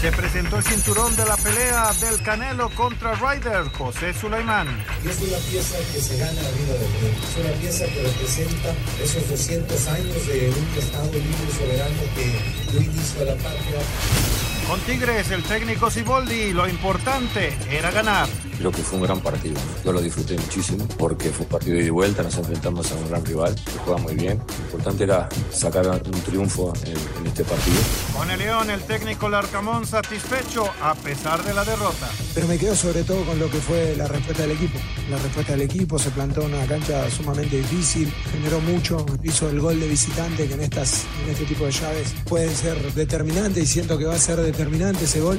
Se presentó el cinturón de la pelea del Canelo contra Ryder, José Sulaimán. Y es una pieza que se gana la vida del rey. Es una pieza que representa esos 200 años de un Estado libre y soberano que dio inicio a la patria. Con Tigres, el técnico Siboldi, lo importante era ganar. Creo que fue un gran partido. Yo lo disfruté muchísimo porque fue un partido de ida y vuelta, nos enfrentamos a un gran rival que juega muy bien. Lo importante era sacar un triunfo en, en este partido. Con el León, el técnico Larcamón satisfecho a pesar de la derrota. Pero me quedo sobre todo con lo que fue la respuesta del equipo. La respuesta del equipo se plantó en una cancha sumamente difícil, generó mucho, hizo el gol de visitante que en, estas, en este tipo de llaves puede ser determinante y siento que va a ser determinante ese gol.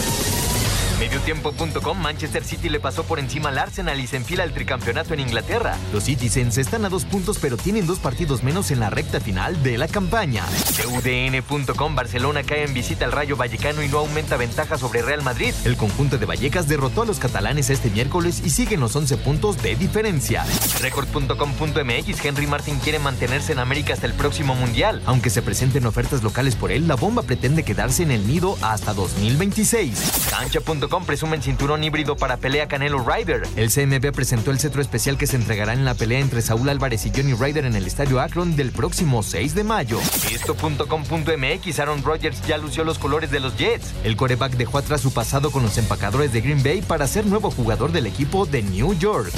Mediotiempo.com Manchester City le pasó por encima al Arsenal y se enfila al tricampeonato en Inglaterra. Los Citizens están a dos puntos pero tienen dos partidos menos en la recta final de la campaña. UDN.com Barcelona cae en visita al Rayo Vallecano y no aumenta ventaja sobre Real Madrid. El conjunto de Vallecas derrotó a los catalanes este miércoles y siguen los 11 puntos de diferencia. Record.com.mx Henry Martin quiere mantenerse en América hasta el próximo Mundial. Aunque se presenten ofertas locales por él, la bomba pretende quedarse en el nido hasta 2026. Cancha.com presume el cinturón híbrido para pelea Canelo Ryder. El CMB presentó el cetro especial que se entregará en la pelea entre Saúl Álvarez y Johnny Ryder en el estadio Akron del próximo 6 de mayo. Esto.com.mx Aaron Rodgers ya lució los colores de los Jets. El coreback dejó atrás su pasado con los empacadores de Green Bay para ser nuevo jugador del equipo de New York.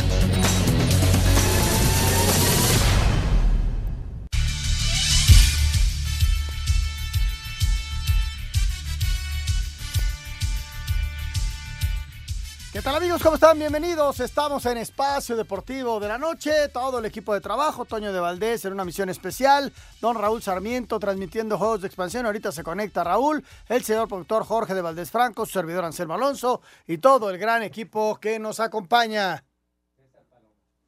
Tal amigos? ¿Cómo están? Bienvenidos. Estamos en Espacio Deportivo de la Noche. Todo el equipo de trabajo, Toño de Valdés en una misión especial. Don Raúl Sarmiento transmitiendo juegos de expansión. Ahorita se conecta Raúl, el señor productor Jorge de Valdés Franco, su servidor Anselmo Alonso y todo el gran equipo que nos acompaña.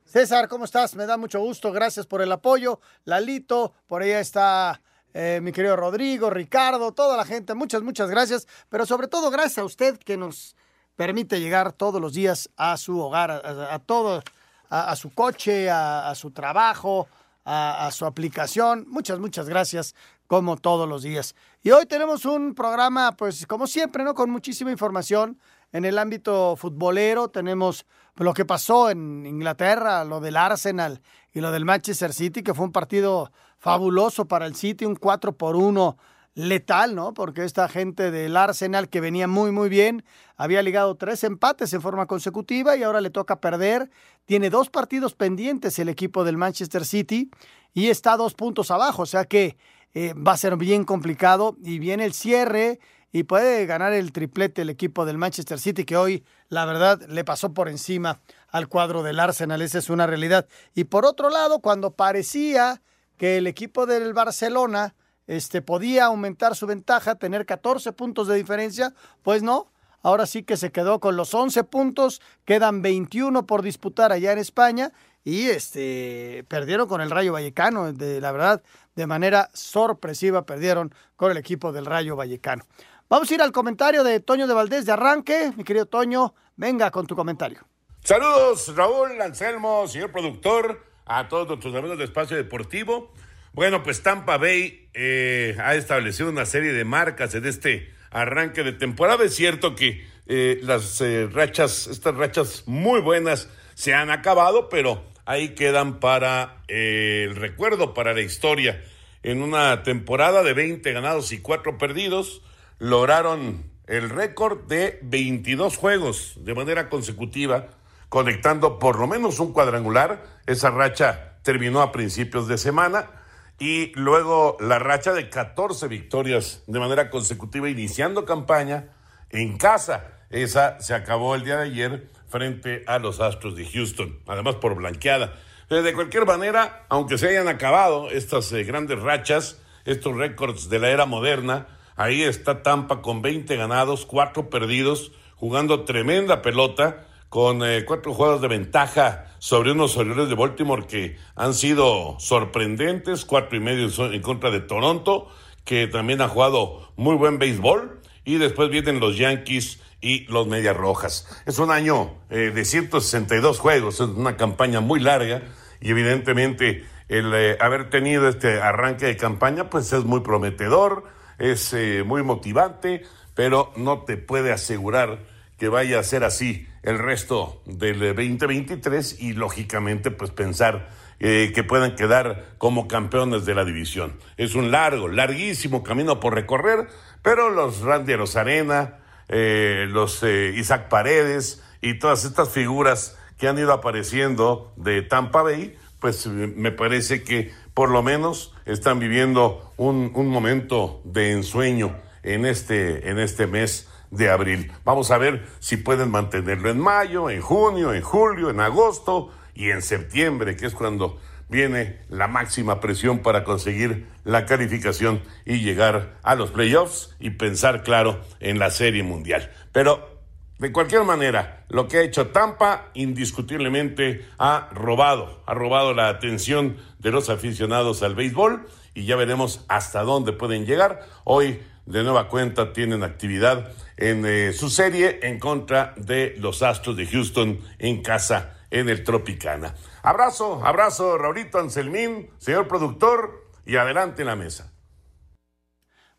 César, ¿cómo estás? Me da mucho gusto. Gracias por el apoyo. Lalito, por ahí está eh, mi querido Rodrigo, Ricardo, toda la gente. Muchas, muchas gracias. Pero sobre todo gracias a usted que nos permite llegar todos los días a su hogar, a, todo, a, su coche, a, a su trabajo, a, su aplicación. Muchas, muchas gracias, como todos los días. Y hoy tenemos un programa, pues como siempre, ¿no? Con muchísima información en el ámbito futbolero. Tenemos lo que pasó en Inglaterra, lo del Arsenal y lo del Manchester City, que fue un partido fabuloso para el City, un 4 por 1 letal, ¿no? Porque esta gente del Arsenal que venía muy, muy bien, había ligado tres empates en forma consecutiva y ahora le toca perder. Tiene dos partidos pendientes el equipo del Manchester City y está dos puntos abajo, o sea que eh, va a ser bien complicado y viene el cierre y puede ganar el triplete el equipo del Manchester City que hoy, la verdad, le pasó por encima al cuadro del Arsenal, esa es una realidad. Y por otro lado, cuando parecía que el equipo del Barcelona este, podía aumentar su ventaja, tener 14 puntos de diferencia, pues no. Ahora sí que se quedó con los 11 puntos, quedan 21 por disputar allá en España y este, perdieron con el Rayo Vallecano, de, la verdad, de manera sorpresiva perdieron con el equipo del Rayo Vallecano. Vamos a ir al comentario de Toño de Valdés de arranque. Mi querido Toño, venga con tu comentario. Saludos, Raúl, Anselmo, señor productor, a todos nuestros amigos de Espacio Deportivo. Bueno, pues Tampa Bay eh, ha establecido una serie de marcas en este arranque de temporada. Es cierto que eh, las eh, rachas, estas rachas muy buenas se han acabado, pero ahí quedan para eh, el recuerdo, para la historia. En una temporada de 20 ganados y 4 perdidos, lograron el récord de 22 juegos de manera consecutiva, conectando por lo menos un cuadrangular. Esa racha terminó a principios de semana y luego la racha de 14 victorias de manera consecutiva iniciando campaña en casa. Esa se acabó el día de ayer frente a los Astros de Houston, además por blanqueada. de cualquier manera, aunque se hayan acabado estas eh, grandes rachas, estos récords de la era moderna, ahí está Tampa con 20 ganados, 4 perdidos, jugando tremenda pelota, con eh, cuatro jugadas de ventaja sobre unos Orioles de Baltimore que han sido sorprendentes, cuatro y medio en contra de Toronto, que también ha jugado muy buen béisbol, y después vienen los Yankees y los Medias Rojas. Es un año eh, de 162 juegos, es una campaña muy larga y evidentemente el eh, haber tenido este arranque de campaña pues es muy prometedor, es eh, muy motivante, pero no te puede asegurar que vaya a ser así el resto del 2023 y lógicamente pues pensar que puedan quedar como campeones de la división. Es un largo, larguísimo camino por recorrer, pero los Randy Rosarena, eh, los eh, Isaac Paredes y todas estas figuras que han ido apareciendo de Tampa Bay, pues me parece que por lo menos están viviendo un, un momento de ensueño en este, en este mes de abril. Vamos a ver si pueden mantenerlo en mayo, en junio, en julio, en agosto y en septiembre, que es cuando viene la máxima presión para conseguir la calificación y llegar a los playoffs y pensar, claro, en la serie mundial. Pero, de cualquier manera, lo que ha hecho Tampa indiscutiblemente ha robado, ha robado la atención de los aficionados al béisbol y ya veremos hasta dónde pueden llegar. Hoy, de nueva cuenta, tienen actividad en eh, su serie en contra de los Astros de Houston en casa en el Tropicana. Abrazo, abrazo, Raulito Anselmín, señor productor, y adelante en la mesa.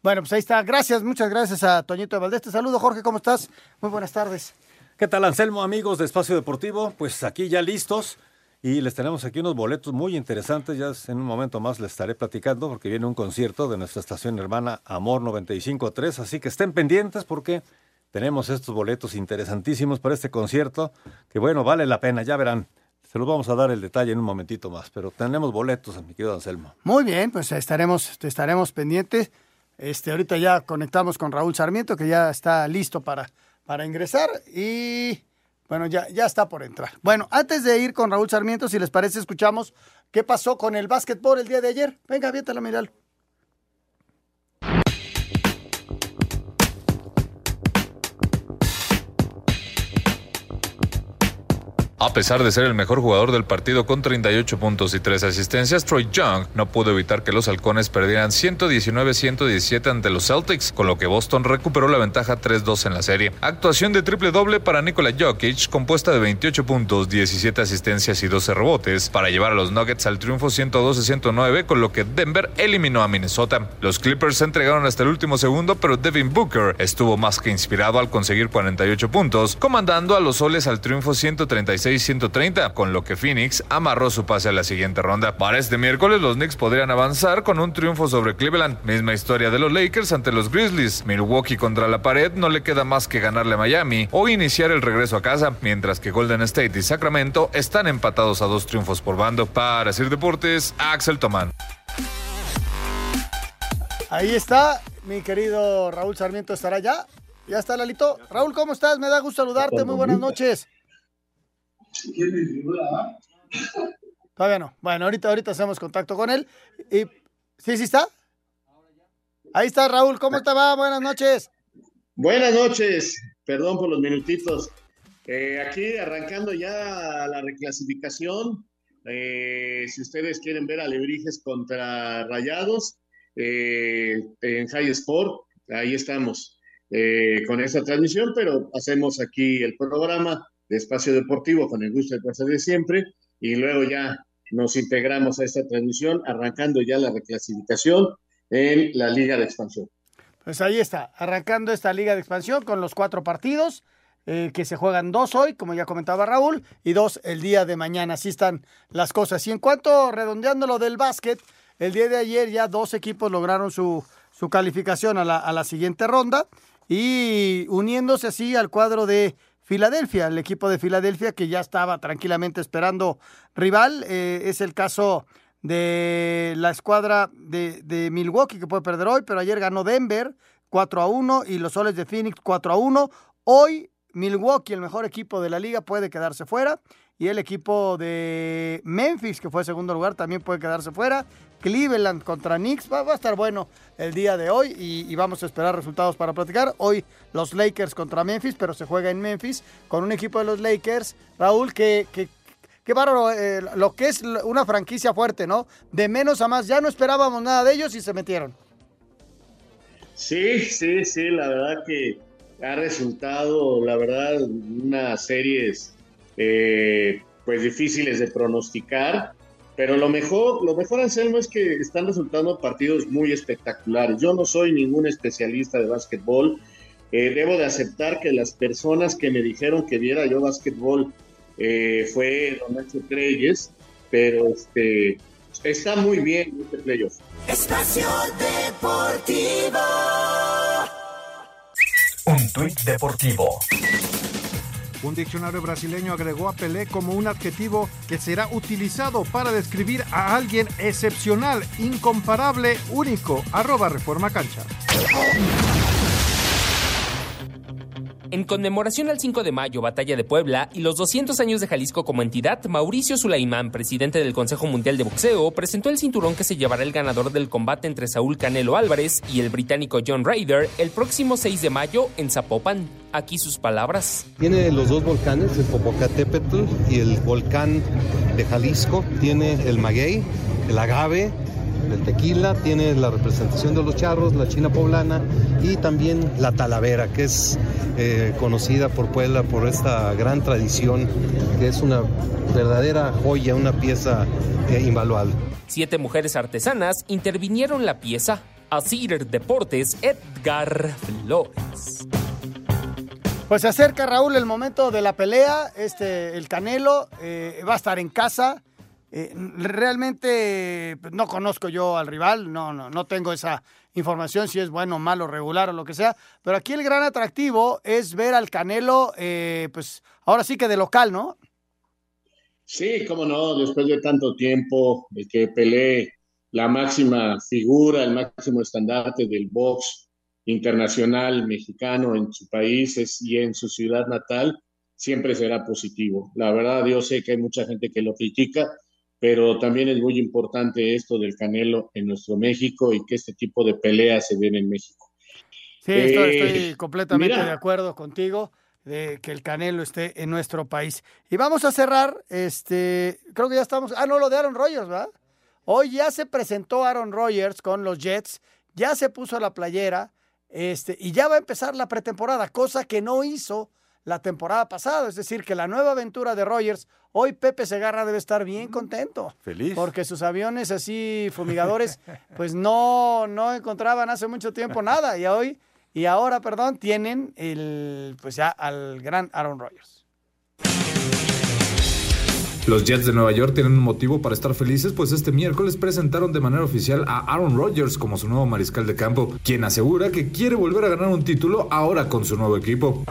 Bueno, pues ahí está. Gracias, muchas gracias a Toñito de Valdés. Te saludo, Jorge, ¿cómo estás? Muy buenas tardes. ¿Qué tal, Anselmo, amigos de Espacio Deportivo? Pues aquí ya listos y les tenemos aquí unos boletos muy interesantes. Ya en un momento más les estaré platicando porque viene un concierto de nuestra estación hermana Amor 95.3. Así que estén pendientes porque tenemos estos boletos interesantísimos para este concierto que, bueno, vale la pena, ya verán. Se los vamos a dar el detalle en un momentito más, pero tenemos boletos, mi querido Anselmo. Muy bien, pues estaremos, estaremos pendientes. Este, ahorita ya conectamos con Raúl Sarmiento, que ya está listo para, para ingresar y bueno, ya, ya está por entrar. Bueno, antes de ir con Raúl Sarmiento, si les parece, escuchamos qué pasó con el básquetbol el día de ayer. Venga, aviéntala, miral. A pesar de ser el mejor jugador del partido con 38 puntos y 3 asistencias, Troy Young no pudo evitar que los halcones perdieran 119-117 ante los Celtics, con lo que Boston recuperó la ventaja 3-2 en la serie. Actuación de triple doble para Nikola Jokic, compuesta de 28 puntos, 17 asistencias y 12 rebotes, para llevar a los Nuggets al triunfo 112-109, con lo que Denver eliminó a Minnesota. Los Clippers se entregaron hasta el último segundo, pero Devin Booker estuvo más que inspirado al conseguir 48 puntos, comandando a los soles al triunfo 136 130 con lo que Phoenix amarró su pase a la siguiente ronda. Para este miércoles, los Knicks podrían avanzar con un triunfo sobre Cleveland. Misma historia de los Lakers ante los Grizzlies. Milwaukee contra la pared no le queda más que ganarle a Miami o iniciar el regreso a casa, mientras que Golden State y Sacramento están empatados a dos triunfos por bando. Para Sir Deportes, Axel Tomán. Ahí está, mi querido Raúl Sarmiento estará ya. Ya está, Lalito. Raúl, ¿cómo estás? Me da gusto saludarte. Muy buenas noches. Todavía no. Bueno, ahorita, ahorita hacemos contacto con él. Y, ¿Sí, sí está? Ahí está Raúl, ¿cómo te va? Buenas noches. Buenas noches, perdón por los minutitos. Eh, aquí arrancando ya la reclasificación. Eh, si ustedes quieren ver a Lebrijes contra Rayados eh, en High Sport, ahí estamos con esta transmisión, pero hacemos aquí el programa de Espacio Deportivo con el gusto de pasar de siempre y luego ya nos integramos a esta transmisión arrancando ya la reclasificación en la Liga de Expansión. Pues ahí está, arrancando esta Liga de Expansión con los cuatro partidos. Eh, que se juegan dos hoy, como ya comentaba Raúl, y dos el día de mañana. Así están las cosas. Y en cuanto, redondeando lo del básquet, el día de ayer ya dos equipos lograron su, su calificación a la, a la siguiente ronda y uniéndose así al cuadro de Filadelfia, el equipo de Filadelfia que ya estaba tranquilamente esperando rival. Eh, es el caso de la escuadra de, Milwaukee que puede perder hoy, pero ayer ganó Denver 4 a 1 y los soles de Phoenix 4 a 1. Hoy Milwaukee, el mejor equipo de la liga, puede quedarse fuera. Y el equipo de Memphis, que fue segundo lugar, también puede quedarse fuera. Cleveland contra Knicks. Va, a estar bueno el día de hoy y, vamos a esperar resultados para platicar. Hoy los Lakers contra Memphis, pero se juega en Memphis con un equipo de los Lakers, Raúl, que, que, qué bárbaro, eh, lo que es una franquicia fuerte, ¿no? De menos a más. Ya no esperábamos nada de ellos y se metieron. Sí, sí, sí, la verdad que ha resultado, la verdad, unas series eh, pues difíciles de pronosticar, pero lo mejor, lo mejor, Anselmo, es que están resultando partidos muy espectaculares. Yo no soy ningún especialista de básquetbol, eh, debo de aceptar que las personas que me dijeron que viera yo básquetbol eh, fue Don Nacho Reyes, pero este, está muy bien este playoff. Espacio Deportivo. Un tuit deportivo. Un diccionario brasileño agregó a Pelé como un adjetivo que será utilizado para describir a alguien excepcional, incomparable, único. Arroba Reforma Cancha. En conmemoración al 5 de mayo, Batalla de Puebla, y los 200 años de Jalisco como entidad, Mauricio Sulaimán, presidente del Consejo Mundial de Boxeo, presentó el cinturón que se llevará el ganador del combate entre Saúl Canelo Álvarez y el británico John Ryder el próximo 6 de mayo en Zapopan. Aquí sus palabras. Tiene los dos volcanes, el Popocatépetl y el volcán de Jalisco. Tiene el maguey, el agave, el tequila, tiene la representación de los charros, la china poblana y también la talavera, que es eh, conocida por Puebla por esta gran tradición, que es una verdadera joya, una pieza eh, invaluable. Siete mujeres artesanas intervinieron la pieza. Asir Deportes, Edgar Flores. Pues se acerca Raúl el momento de la pelea. Este, el Canelo eh, va a estar en casa. Eh, realmente pues, no conozco yo al rival, no, no, no tengo esa información si es bueno, malo, regular o lo que sea. Pero aquí el gran atractivo es ver al Canelo, eh, pues ahora sí que de local, ¿no? Sí, cómo no, después de tanto tiempo de que peleé la máxima figura, el máximo estandarte del box internacional mexicano en su país y en su ciudad natal, siempre será positivo. La verdad, yo sé que hay mucha gente que lo critica, pero también es muy importante esto del Canelo en nuestro México y que este tipo de peleas se den en México. Sí, estoy, eh, estoy completamente mira. de acuerdo contigo de que el Canelo esté en nuestro país. Y vamos a cerrar, este, creo que ya estamos, ah, no, lo de Aaron Rodgers, ¿verdad? Hoy ya se presentó Aaron Rodgers con los Jets, ya se puso la playera, este, y ya va a empezar la pretemporada, cosa que no hizo la temporada pasada. Es decir, que la nueva aventura de Rogers, hoy Pepe Segarra debe estar bien contento. Feliz. Porque sus aviones así fumigadores, pues no, no encontraban hace mucho tiempo nada. Y hoy, y ahora, perdón, tienen el, pues ya al gran Aaron Rodgers. Los Jets de Nueva York tienen un motivo para estar felices, pues este miércoles presentaron de manera oficial a Aaron Rodgers como su nuevo mariscal de campo, quien asegura que quiere volver a ganar un título ahora con su nuevo equipo.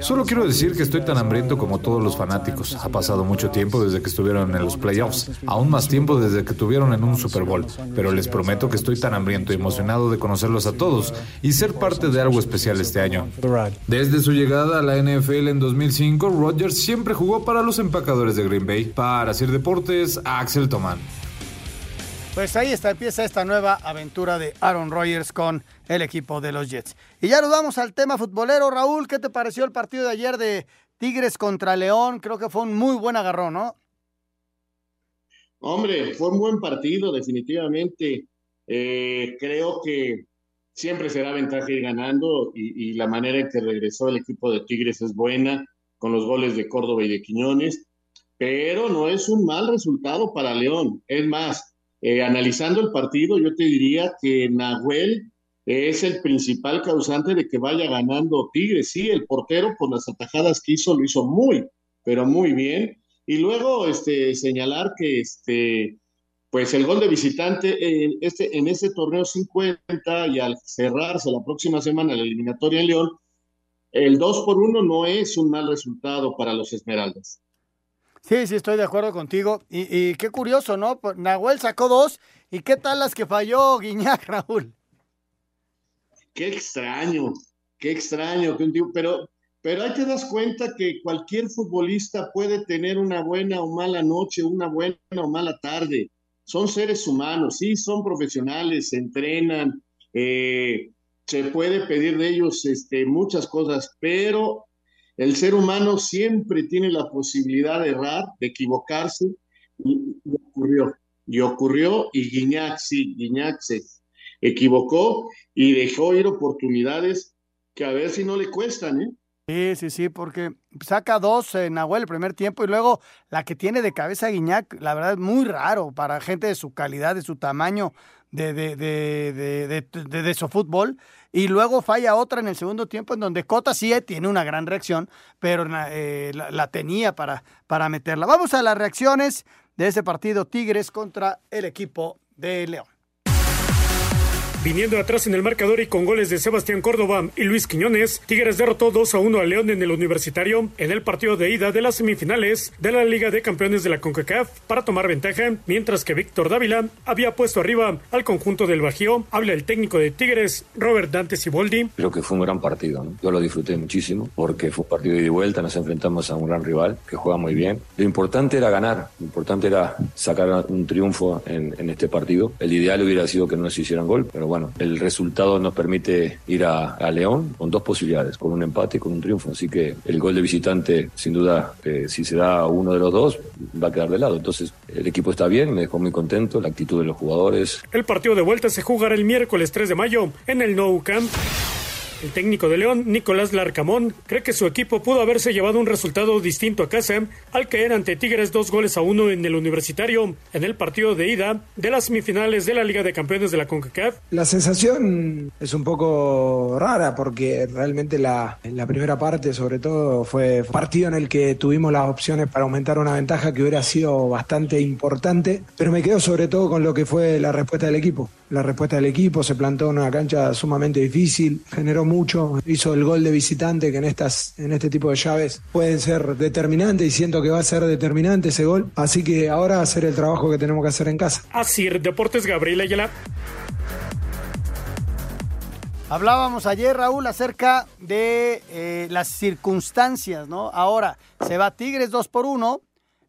Solo quiero decir que estoy tan hambriento como todos los fanáticos. Ha pasado mucho tiempo desde que estuvieron en los playoffs, aún más tiempo desde que estuvieron en un Super Bowl, pero les prometo que estoy tan hambriento y emocionado de conocerlos a todos y ser parte de algo especial este año. Desde su llegada a la NFL en 2005, Rodgers siempre jugó para los empacadores de Green Bay. Para Sir Deportes, Axel Tomán. Pues ahí está, empieza esta nueva aventura de Aaron Rodgers con el equipo de los Jets. Y ya nos vamos al tema futbolero. Raúl, ¿qué te pareció el partido de ayer de Tigres contra León? Creo que fue un muy buen agarrón, ¿no? Hombre, fue un buen partido, definitivamente. Eh, creo que siempre será ventaja ir ganando y, y la manera en que regresó el equipo de Tigres es buena, con los goles de Córdoba y de Quiñones pero no es un mal resultado para León. Es más, eh, analizando el partido, yo te diría que Nahuel es el principal causante de que vaya ganando Tigres. Sí, el portero por las atajadas que hizo lo hizo muy, pero muy bien. Y luego este, señalar que este, pues el gol de visitante en, este, en ese torneo 50 y al cerrarse la próxima semana la eliminatoria en León, el 2 por 1 no es un mal resultado para los Esmeraldas. Sí, sí, estoy de acuerdo contigo. Y, y, qué curioso, ¿no? Pues, Nahuel sacó dos. ¿Y qué tal las que falló Guiñac, Raúl? Qué extraño, qué extraño. que un tío, Pero Pero ahí te das cuenta que cualquier futbolista puede tener una buena o mala noche, una buena o mala tarde. Son seres humanos, sí, son profesionales, se entrenan, eh, se puede pedir de ellos este, muchas cosas, pero el ser humano siempre tiene la posibilidad de errar, de equivocarse, y, ocurrió. Y ocurrió, y Guiñac, sí, se equivocó y dejó ir oportunidades que a ver si no le cuestan, ¿eh? Sí, sí, sí, porque saca dos en Nahuel el primer tiempo y luego la que tiene de cabeza Guiñac, la verdad es muy raro para gente de su calidad, de su tamaño, de, de, de, de, su fútbol. Y luego falla otra en el segundo tiempo en donde Cota sí tiene una gran reacción, pero eh, la, la, tenía para, para meterla. Vamos a las reacciones de ese partido Tigres contra el equipo de León. Viniendo atrás en el marcador y con goles de Sebastián Córdoba y Luis Quiñones, Tigres derrotó 2 a 1 a León en el Universitario en el partido de ida de las semifinales de la Liga de Campeones de la CONCACAF para tomar ventaja, mientras que Víctor Dávila había puesto arriba al conjunto del Bajío. Habla el técnico de Tigres, Robert Dante Siboldi. Creo que fue un gran partido, ¿no? yo lo disfruté muchísimo porque fue un partido de vuelta, nos enfrentamos a un gran rival que juega muy bien. Lo importante era ganar, lo importante era sacar un triunfo en, este partido. El ideal hubiera sido que no nos hicieran gol, pero bueno, el resultado nos permite ir a, a, León con dos posibilidades, con un empate y con un triunfo. Así que el gol de visitante, sin duda, eh, si se da uno de los dos, va a quedar de lado. Entonces, el equipo está bien, me dejó muy contento, la actitud de los jugadores. El partido de vuelta se jugará el miércoles 3 de mayo en el Nou Camp. El técnico de León, Nicolás Larcamón, cree que su equipo pudo haberse llevado un resultado distinto a casa al caer ante Tigres dos goles a uno en el universitario en el partido de ida de las semifinales de la Liga de Campeones de la CONCACAF. La sensación es un poco rara porque realmente la, la primera parte sobre todo fue partido en el que tuvimos las opciones para aumentar una ventaja que hubiera sido bastante importante, pero me quedo sobre todo con lo que fue la respuesta del equipo. La respuesta del equipo se plantó en una cancha sumamente difícil, generó mucho, hizo el gol de visitante que en estas en este tipo de llaves pueden ser determinantes y siento que va a ser determinante ese gol, así que ahora hacer el trabajo que tenemos que hacer en casa. Así, Deportes Gabriel Ayala. Hablábamos ayer, Raúl, acerca de eh, las circunstancias, ¿no? Ahora se va Tigres 2 por 1,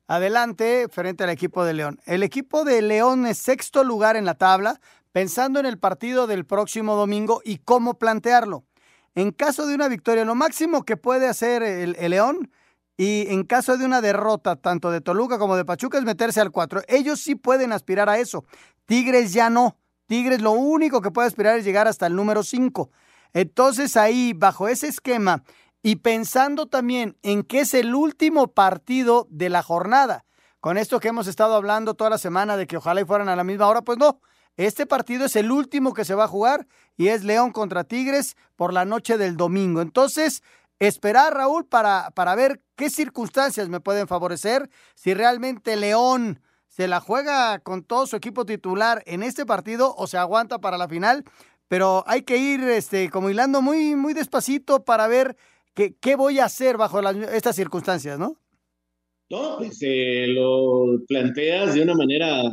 adelante frente al equipo de León. El equipo de León es sexto lugar en la tabla, pensando en el partido del próximo domingo y cómo plantearlo. En caso de una victoria, lo máximo que puede hacer el, León y en caso de una derrota tanto de Toluca como de Pachuca es meterse al 4. Ellos sí pueden aspirar a eso. Tigres ya no. Tigres lo único que puede aspirar es llegar hasta el número 5. Entonces ahí, bajo ese esquema y pensando también en que es el último partido de la jornada, con esto que hemos estado hablando toda la semana de que ojalá y fueran a la misma hora, pues no. Este partido es el último que se va a jugar y es León contra Tigres por la noche del domingo. Entonces, esperar, Raúl, para, para ver qué circunstancias me pueden favorecer. Si realmente León se la juega con todo su equipo titular en este partido o se aguanta para la final. Pero hay que ir este, como hilando muy, muy despacito para ver qué, qué voy a hacer bajo estas circunstancias, ¿no? No, pues eh, lo planteas de una manera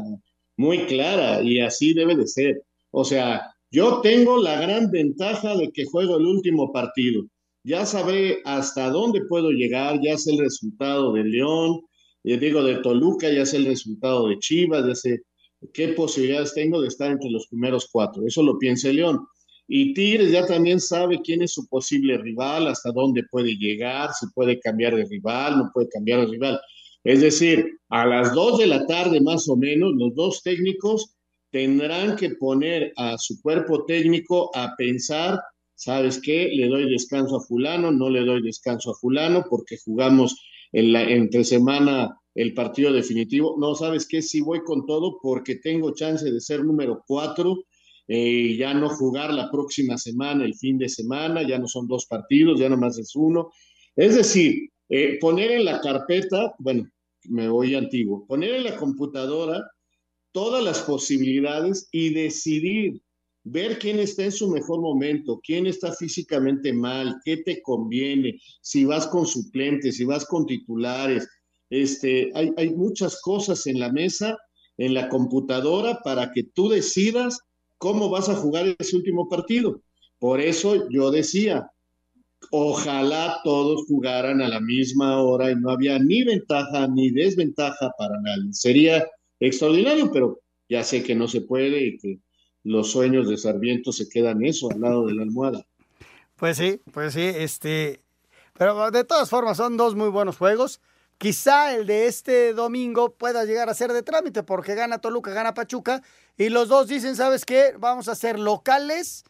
muy clara y así debe de ser. O sea, yo tengo la gran ventaja de que juego el último partido. Ya sabré hasta dónde puedo llegar, ya sé el resultado de León, ya digo de Toluca, ya sé el resultado de Chivas, ya sé qué posibilidades tengo de estar entre los primeros cuatro. Eso lo piensa León. Y Tigres ya también sabe quién es su posible rival, hasta dónde puede llegar, si puede cambiar de rival, no puede cambiar de rival. Es decir, a las dos de la tarde más o menos, los dos técnicos tendrán que poner a su cuerpo técnico a pensar, ¿sabes qué? Le doy descanso a fulano, no le doy descanso a fulano porque jugamos en la, entre semana el partido definitivo. No, ¿sabes qué? Sí voy con todo porque tengo chance de ser número cuatro y eh, ya no jugar la próxima semana, el fin de semana, ya no son dos partidos, ya nomás es uno. Es decir, eh, poner en la carpeta, bueno, me voy antiguo, poner en la computadora todas las posibilidades y decidir, ver quién está en su mejor momento, quién está físicamente mal, qué te conviene, si vas con suplentes, si vas con titulares. Este, hay, hay muchas cosas en la mesa, en la computadora, para que tú decidas cómo vas a jugar ese último partido. Por eso yo decía, Ojalá todos jugaran a la misma hora y no había ni ventaja ni desventaja para nadie. Sería extraordinario, pero ya sé que no se puede y que los sueños de Sarmiento se quedan eso al lado de la almohada. Pues sí, pues sí, este, pero de todas formas son dos muy buenos juegos. Quizá el de este domingo pueda llegar a ser de trámite porque gana Toluca, gana Pachuca y los dos dicen, ¿sabes qué? Vamos a ser locales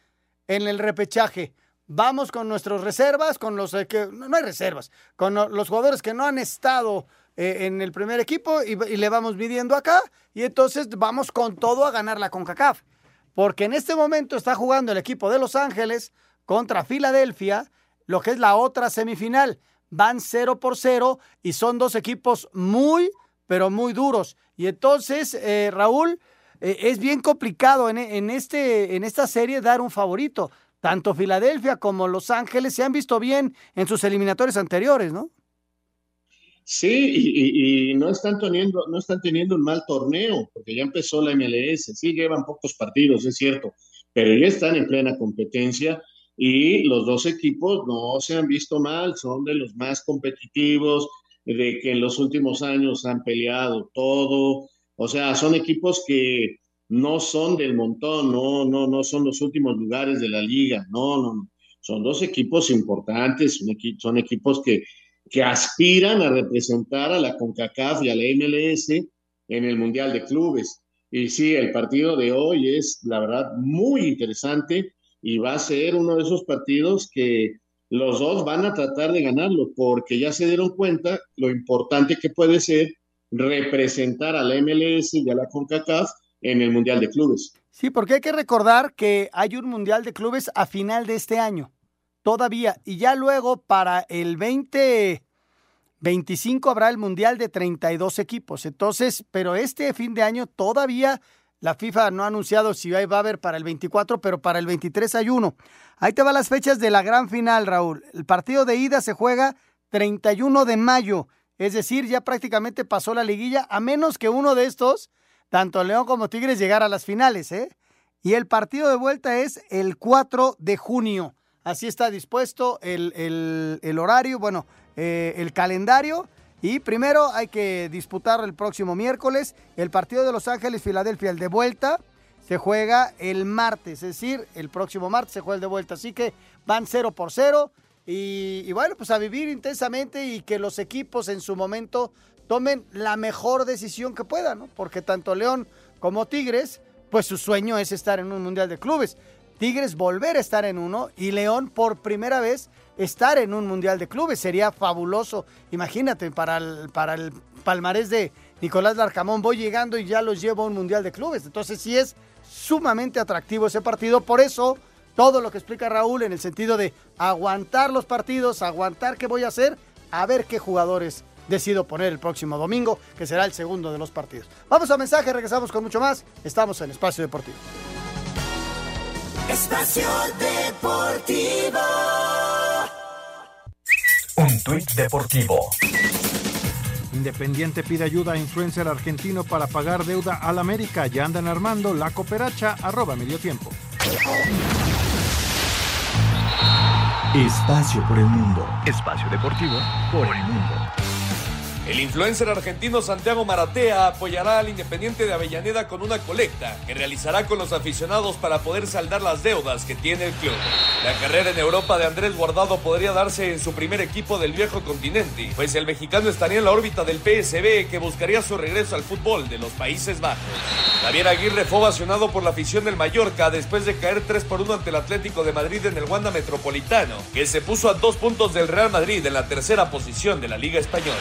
en el repechaje. Vamos con nuestras reservas, con los eh, que no hay reservas, con los jugadores que no han estado eh, en el primer equipo y, le vamos midiendo acá y entonces vamos con todo a ganar la CONCACAF. Porque en este momento está jugando el equipo de Los Ángeles contra Filadelfia, lo que es la otra semifinal. Van 0 por 0 y son dos equipos muy, pero muy duros. Y entonces, eh, Raúl, es bien complicado en, este, en esta serie dar un favorito. Tanto Filadelfia como Los Ángeles se han visto bien en sus eliminatorios anteriores, ¿no? Sí, y, y, no, están teniendo, no están teniendo un mal torneo, porque ya empezó la MLS, sí llevan pocos partidos, es cierto, pero ya están en plena competencia y los dos equipos no se han visto mal, son de los más competitivos, de que en los últimos años han peleado todo, o sea, son equipos que no son del montón, no, no, no son los últimos lugares de la liga, no, no, no. son dos equipos importantes, son, son equipos que, que aspiran a representar a la CONCACAF y a la MLS en el Mundial de Clubes. Y sí, el partido de hoy es, la verdad, muy interesante y va a ser uno de esos partidos que los dos van a tratar de ganarlo porque ya se dieron cuenta lo importante que puede ser representar a la MLS y a la CONCACAF en el Mundial de Clubes. Sí, porque hay que recordar que hay un Mundial de Clubes a final de este año, todavía, y ya luego para el 2025 habrá el Mundial de 32 equipos. Entonces, pero este fin de año todavía la FIFA no ha anunciado si va a haber para el 24, pero para el 23 hay uno. Ahí te van las fechas de la gran final, Raúl. El partido de ida se juega 31 de mayo. Es decir, ya prácticamente pasó la liguilla, a menos que uno de estos, tanto León como Tigres, llegara a las finales. ¿eh? Y el partido de vuelta es el 4 de junio. Así está dispuesto el, el, el horario, bueno, eh, el calendario. Y primero hay que disputar el próximo miércoles el partido de Los Ángeles-Filadelfia, el de vuelta, se juega el martes, es decir, el próximo martes se juega el de vuelta. Así que van 0 por 0 y, y bueno, pues a vivir intensamente y que los equipos en su momento tomen la mejor decisión que puedan, ¿no? Porque tanto León como Tigres, pues su sueño es estar en un Mundial de Clubes. Tigres volver a estar en uno y León por primera vez estar en un Mundial de Clubes. Sería fabuloso. Imagínate, para el, para el palmarés de Nicolás Larcamón, voy llegando y ya los llevo a un Mundial de Clubes. Entonces sí es sumamente atractivo ese partido. Por eso, todo lo que explica Raúl en el sentido de aguantar los partidos, aguantar qué voy a hacer, a ver qué jugadores decido poner el próximo domingo, que será el segundo de los partidos. Vamos a mensaje, regresamos con mucho más. Estamos en Espacio Deportivo. Espacio Deportivo. Un tuit deportivo. Independiente pide ayuda a influencer argentino para pagar deuda al América. Ya andan armando la cooperacha arroba medio tiempo. Espacio por el mundo. Espacio deportivo por el mundo. El influencer argentino Santiago Maratea apoyará al Independiente de Avellaneda con una colecta que realizará con los aficionados para poder saldar las deudas que tiene el club. La carrera en Europa de Andrés Guardado podría darse en su primer equipo del viejo continente, pues el mexicano estaría en la órbita del PSB que buscaría su regreso al fútbol de los Países Bajos. Javier Aguirre fue ovacionado por la afición del Mallorca después de caer 3 por 1 ante el Atlético de Madrid en el Wanda Metropolitano, que se puso a dos puntos del Real Madrid en la tercera posición de la Liga Española.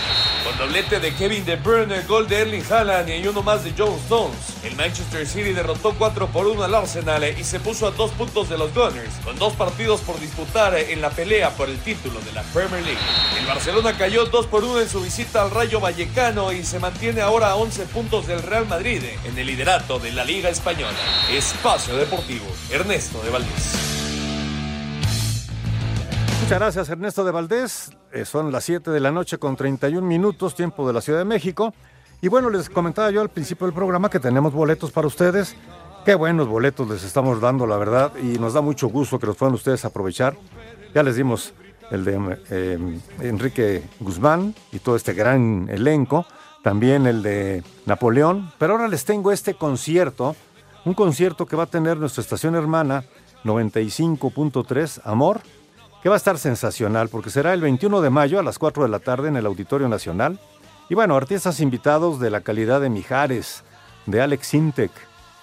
Con doblete de Kevin De Bruyne, gol de Erling Haaland y uno más de John Stones, el Manchester City derrotó 4 por 1 al Arsenal y se puso a dos puntos de los Gunners, con dos partidos por disputar en la pelea por el título de la Premier League. El Barcelona cayó 2 por 1 en su visita al Rayo Vallecano y se mantiene ahora a 11 puntos del Real Madrid en el liderato de la Liga Española. Espacio Deportivo, Ernesto de Valdés. Muchas gracias Ernesto de Valdés. Eh, son las 7 de la noche con 31 minutos, tiempo de la Ciudad de México. Y bueno, les comentaba yo al principio del programa que tenemos boletos para ustedes. Qué buenos boletos les estamos dando, la verdad, y nos da mucho gusto que los puedan ustedes aprovechar. Ya les dimos el de eh, Enrique Guzmán y todo este gran elenco, también el de Napoleón, pero ahora les tengo este concierto, un concierto que va a tener nuestra estación hermana 95.3 Amor, que va a estar sensacional porque será el 21 de mayo a las 4 de la tarde en el Auditorio Nacional. Y bueno, artistas invitados de la calidad de Mijares, de Alex Sintek,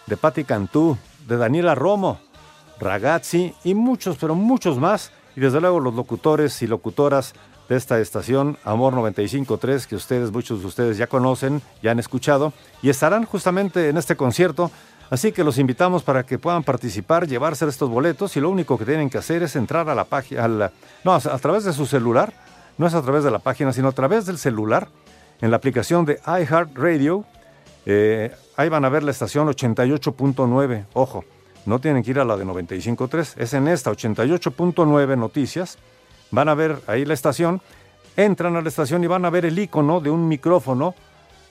de Patti Cantú, de Daniela Romo, Ragazzi y muchos, pero muchos más. Y desde luego los locutores y locutoras de esta estación, Amor 95.3, que ustedes, muchos de ustedes ya conocen, ya han escuchado, y estarán justamente en este concierto Así que los invitamos para que puedan participar, llevarse estos boletos y lo único que tienen que hacer es entrar a la página, no, a través de su celular, no es a través de la página, sino a través del celular, en la aplicación de iHeartRadio. Eh, ahí van a ver la estación 88.9, ojo, no tienen que ir a la de 95.3, es en esta 88.9 noticias, van a ver ahí la estación, entran a la estación y van a ver el icono de un micrófono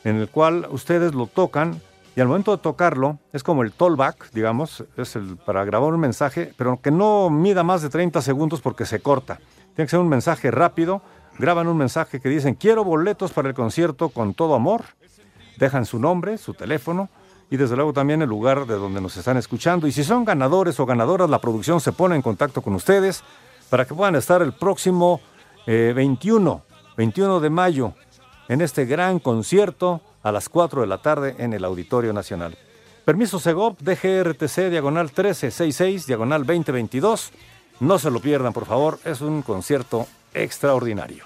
en el cual ustedes lo tocan y al momento de tocarlo, es como el tollback, digamos, es el para grabar un mensaje, pero que no mida más de 30 segundos porque se corta. Tiene que ser un mensaje rápido. Graban un mensaje que dicen, quiero boletos para el concierto con todo amor. Dejan su nombre, su teléfono y desde luego también el lugar de donde nos están escuchando. Y si son ganadores o ganadoras, la producción se pone en contacto con ustedes para que puedan estar el próximo 21, eh, 21 de mayo en este gran concierto a las 4 de la tarde en el Auditorio Nacional. Permiso Segov, DGRTC, diagonal 1366, diagonal 2022. No se lo pierdan, por favor, es un concierto extraordinario.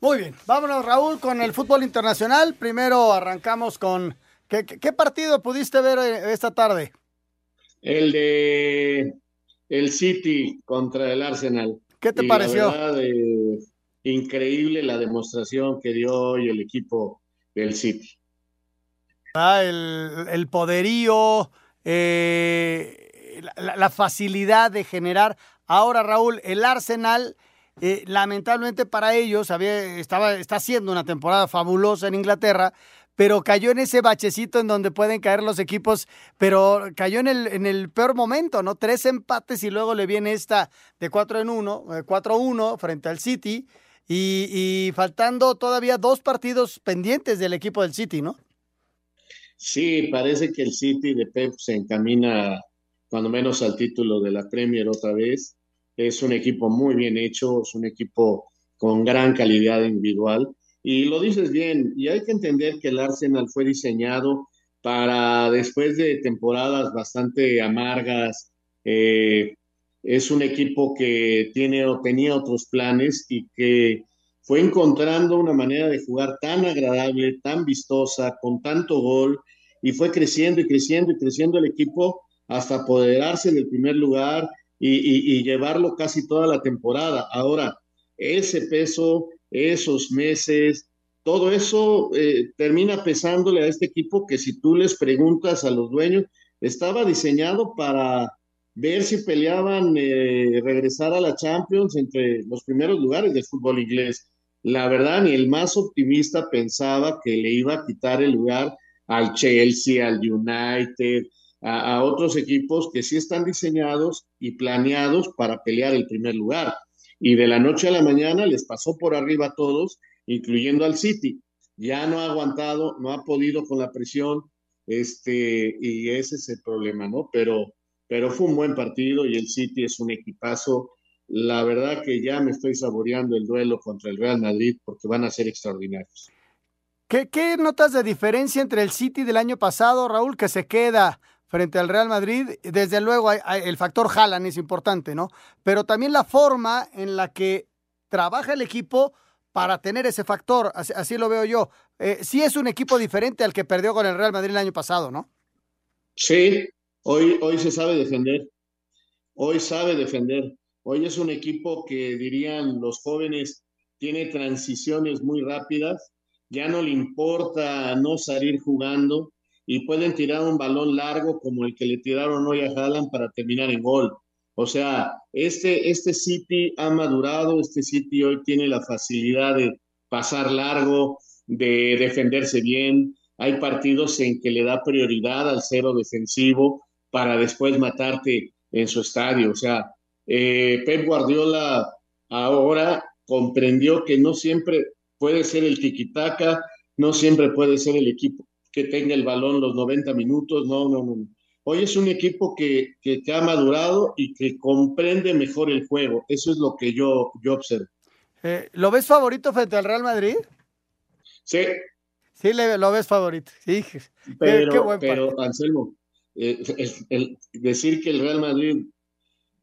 Muy bien, vámonos Raúl con el fútbol internacional. Primero arrancamos con... ¿Qué, partido pudiste ver eh, esta tarde? El de el City contra el Arsenal. ¿Qué te pareció? Eh, increíble la demostración que dio hoy el equipo del City. El, poderío, eh, la, facilidad de generar. Ahora, Raúl, el Arsenal, eh, lamentablemente para ellos, había, estaba, está haciendo una temporada fabulosa en Inglaterra, pero cayó en ese bachecito en donde pueden caer los equipos, pero cayó en el, en el peor momento, ¿no? Tres empates y luego le viene esta de 4 en 1, 4-1 eh, frente al City, y, y faltando todavía dos partidos pendientes del equipo del City, ¿no? Sí, parece que el City de Pep se encamina cuando menos al título de la Premier otra vez. Es un equipo muy bien hecho, es un equipo con gran calidad individual. Y lo dices bien, y hay que entender que el Arsenal fue diseñado para después de temporadas bastante amargas. Eh, es un equipo que tiene o tenía otros planes y que fue encontrando una manera de jugar tan agradable, tan vistosa, con tanto gol, y fue creciendo y creciendo y creciendo el equipo hasta apoderarse del primer lugar y, llevarlo casi toda la temporada. Ahora, ese peso, esos meses, todo eso eh, termina pesándole a este equipo que si tú les preguntas a los dueños, estaba diseñado para ver si peleaban eh, regresar a la Champions entre los primeros lugares del fútbol inglés. La verdad, ni el más optimista pensaba que le iba a quitar el lugar al Chelsea, al United, a, otros equipos que sí están diseñados y planeados para pelear el primer lugar. Y de la noche a la mañana les pasó por arriba a todos, incluyendo al City. Ya no ha aguantado, no ha podido con la presión, este, y ese es el problema, ¿no? Pero, pero fue un buen partido y el City es un equipazo. La verdad que ya me estoy saboreando el duelo contra el Real Madrid porque van a ser extraordinarios. ¿Qué, notas de diferencia entre el City del año pasado, Raúl, que se queda frente al Real Madrid? Desde luego, el factor Haaland es importante, ¿no? Pero también la forma en la que trabaja el equipo para tener ese factor, así, lo veo yo. Eh, sí es un equipo diferente al que perdió con el Real Madrid el año pasado, ¿no? Sí, hoy, hoy se sabe defender. Hoy sabe defender. Hoy es un equipo que dirían los jóvenes, tiene transiciones muy rápidas ya no le importa no salir jugando y pueden tirar un balón largo como el que le tiraron hoy a Haaland para terminar en gol. O sea, este, este City ha madurado, este City hoy tiene la facilidad de pasar largo, de defenderse bien. Hay partidos en que le da prioridad al cero defensivo para después matarte en su estadio. O sea, eh, Pep Guardiola ahora comprendió que no siempre puede ser el tiquitaca, no siempre puede ser el equipo que tenga el balón los 90 minutos, no, no, no. Hoy es un equipo que, que, ha madurado y que comprende mejor el juego. Eso es lo que yo, yo observo. Eh, ¿Lo ves favorito frente al Real Madrid? Sí. Sí, le, lo ves favorito. Sí. Pero, qué, buen pero Anselmo, eh, el, decir que el Real Madrid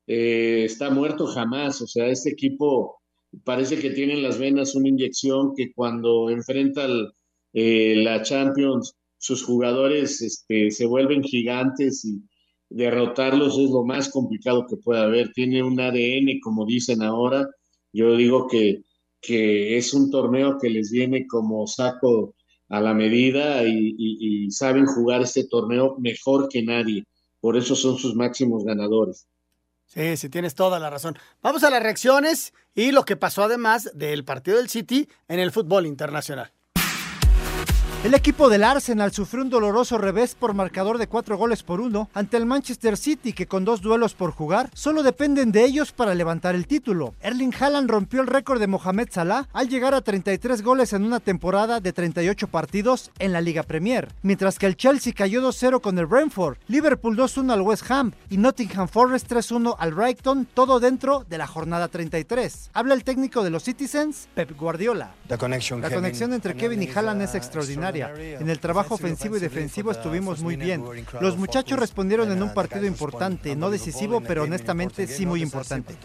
eh, está muerto jamás. O sea, este equipo parece que tiene en las venas una inyección que cuando enfrenta el, eh, la Champions, sus jugadores este, se vuelven gigantes y derrotarlos es lo más complicado que puede haber. Tiene un ADN, como dicen ahora. Yo digo que, que es un torneo que les viene como saco a la medida y, y, saben jugar este torneo mejor que nadie. Por eso son sus máximos ganadores. Sí, sí, tienes toda la razón. Vamos a las reacciones y lo que pasó además del partido del City en el fútbol internacional. El equipo del Arsenal sufrió un doloroso revés por marcador de cuatro goles por uno ante el Manchester City, que con dos duelos por jugar solo dependen de ellos para levantar el título. Erling Haaland rompió el récord de Mohamed Salah al llegar a 33 goles en una temporada de 38 partidos en la Liga Premier, mientras que el Chelsea cayó 2-0 con el Brentford, Liverpool 2-1 al West Ham y Nottingham Forest 3-1 al Brighton, todo dentro de la jornada 33. Habla el técnico de los Citizens, Pep Guardiola. La conexión entre Kevin y Haaland es extraordinaria en el trabajo ofensivo y defensivo estuvimos muy bien. Los muchachos respondieron en un partido importante, no decisivo, pero honestamente sí muy importante.